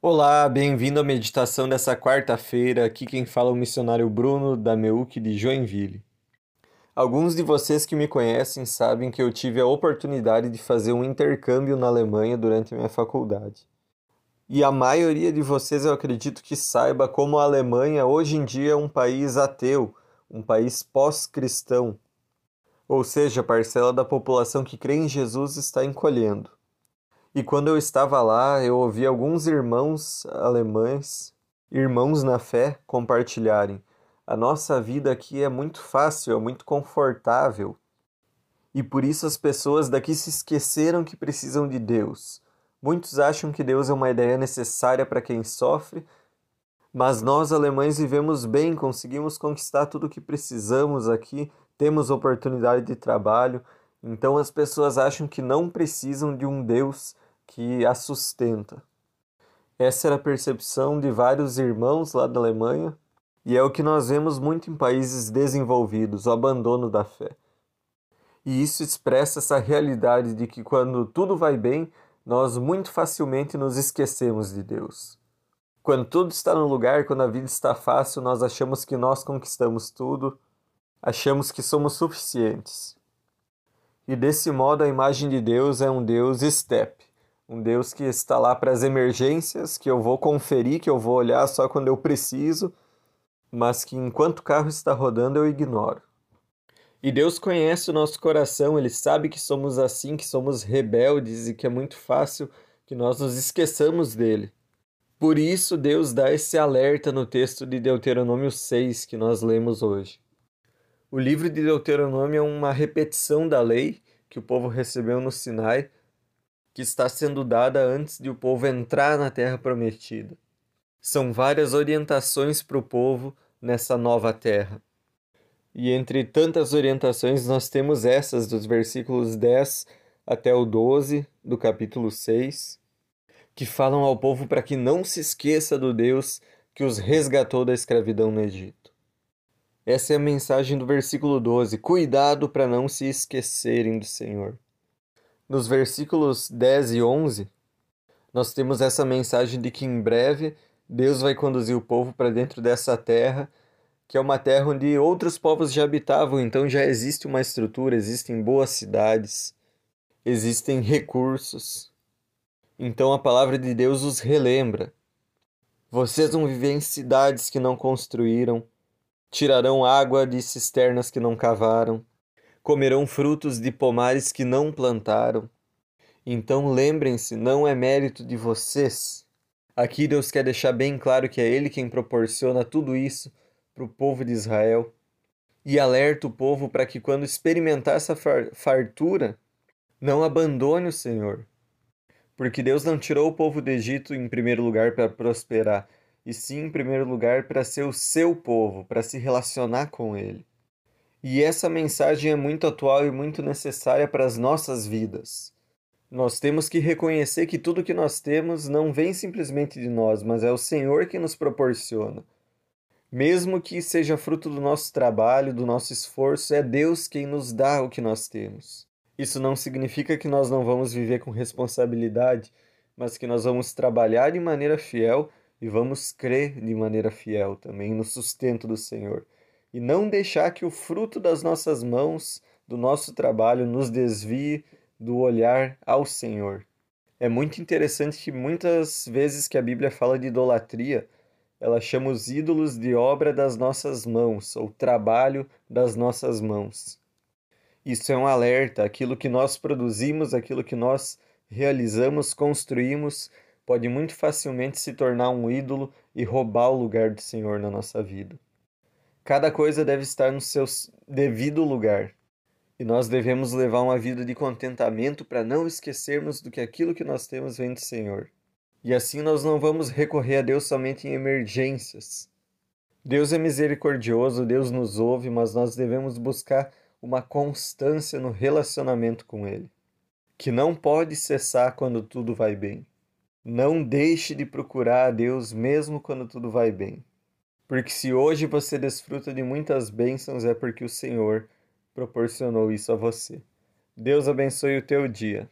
Olá, bem-vindo à meditação dessa quarta-feira. Aqui quem fala é o missionário Bruno da Meuc de Joinville. Alguns de vocês que me conhecem sabem que eu tive a oportunidade de fazer um intercâmbio na Alemanha durante minha faculdade. E a maioria de vocês eu acredito que saiba como a Alemanha hoje em dia é um país ateu, um país pós-cristão. Ou seja, a parcela da população que crê em Jesus está encolhendo. E quando eu estava lá, eu ouvi alguns irmãos alemães, irmãos na fé, compartilharem: a nossa vida aqui é muito fácil, é muito confortável. E por isso as pessoas daqui se esqueceram que precisam de Deus. Muitos acham que Deus é uma ideia necessária para quem sofre, mas nós alemães vivemos bem, conseguimos conquistar tudo o que precisamos aqui, temos oportunidade de trabalho, então as pessoas acham que não precisam de um Deus que a sustenta. Essa era a percepção de vários irmãos lá da Alemanha, e é o que nós vemos muito em países desenvolvidos, o abandono da fé. E isso expressa essa realidade de que quando tudo vai bem, nós muito facilmente nos esquecemos de Deus. Quando tudo está no lugar, quando a vida está fácil, nós achamos que nós conquistamos tudo, achamos que somos suficientes. E desse modo a imagem de Deus é um Deus step, um Deus que está lá para as emergências, que eu vou conferir, que eu vou olhar só quando eu preciso, mas que enquanto o carro está rodando eu ignoro. E Deus conhece o nosso coração, Ele sabe que somos assim, que somos rebeldes e que é muito fácil que nós nos esqueçamos dele. Por isso, Deus dá esse alerta no texto de Deuteronômio 6 que nós lemos hoje. O livro de Deuteronômio é uma repetição da lei que o povo recebeu no Sinai que está sendo dada antes de o povo entrar na terra prometida. São várias orientações para o povo nessa nova terra. E entre tantas orientações, nós temos essas dos versículos 10 até o 12 do capítulo 6, que falam ao povo para que não se esqueça do Deus que os resgatou da escravidão no Egito. Essa é a mensagem do versículo 12: cuidado para não se esquecerem do Senhor nos versículos 10 e 11, nós temos essa mensagem de que em breve Deus vai conduzir o povo para dentro dessa terra, que é uma terra onde outros povos já habitavam, então já existe uma estrutura, existem boas cidades, existem recursos. Então a palavra de Deus os relembra. Vocês vão viver em cidades que não construíram, tirarão água de cisternas que não cavaram, comerão frutos de pomares que não plantaram. Então lembrem-se, não é mérito de vocês. Aqui Deus quer deixar bem claro que é Ele quem proporciona tudo isso para o povo de Israel e alerta o povo para que, quando experimentar essa fartura, não abandone o Senhor. Porque Deus não tirou o povo do Egito em primeiro lugar para prosperar, e sim em primeiro lugar para ser o seu povo, para se relacionar com Ele. E essa mensagem é muito atual e muito necessária para as nossas vidas. Nós temos que reconhecer que tudo que nós temos não vem simplesmente de nós, mas é o Senhor que nos proporciona. Mesmo que seja fruto do nosso trabalho, do nosso esforço, é Deus quem nos dá o que nós temos. Isso não significa que nós não vamos viver com responsabilidade, mas que nós vamos trabalhar de maneira fiel e vamos crer de maneira fiel também no sustento do Senhor e não deixar que o fruto das nossas mãos, do nosso trabalho, nos desvie do olhar ao Senhor. É muito interessante que muitas vezes que a Bíblia fala de idolatria, ela chama os ídolos de obra das nossas mãos, ou trabalho das nossas mãos. Isso é um alerta, aquilo que nós produzimos, aquilo que nós realizamos, construímos, pode muito facilmente se tornar um ídolo e roubar o lugar do Senhor na nossa vida. Cada coisa deve estar no seu devido lugar. E nós devemos levar uma vida de contentamento para não esquecermos do que aquilo que nós temos vem do Senhor. E assim nós não vamos recorrer a Deus somente em emergências. Deus é misericordioso, Deus nos ouve, mas nós devemos buscar uma constância no relacionamento com Ele, que não pode cessar quando tudo vai bem. Não deixe de procurar a Deus mesmo quando tudo vai bem. Porque se hoje você desfruta de muitas bênçãos, é porque o Senhor proporcionou isso a você. Deus abençoe o teu dia.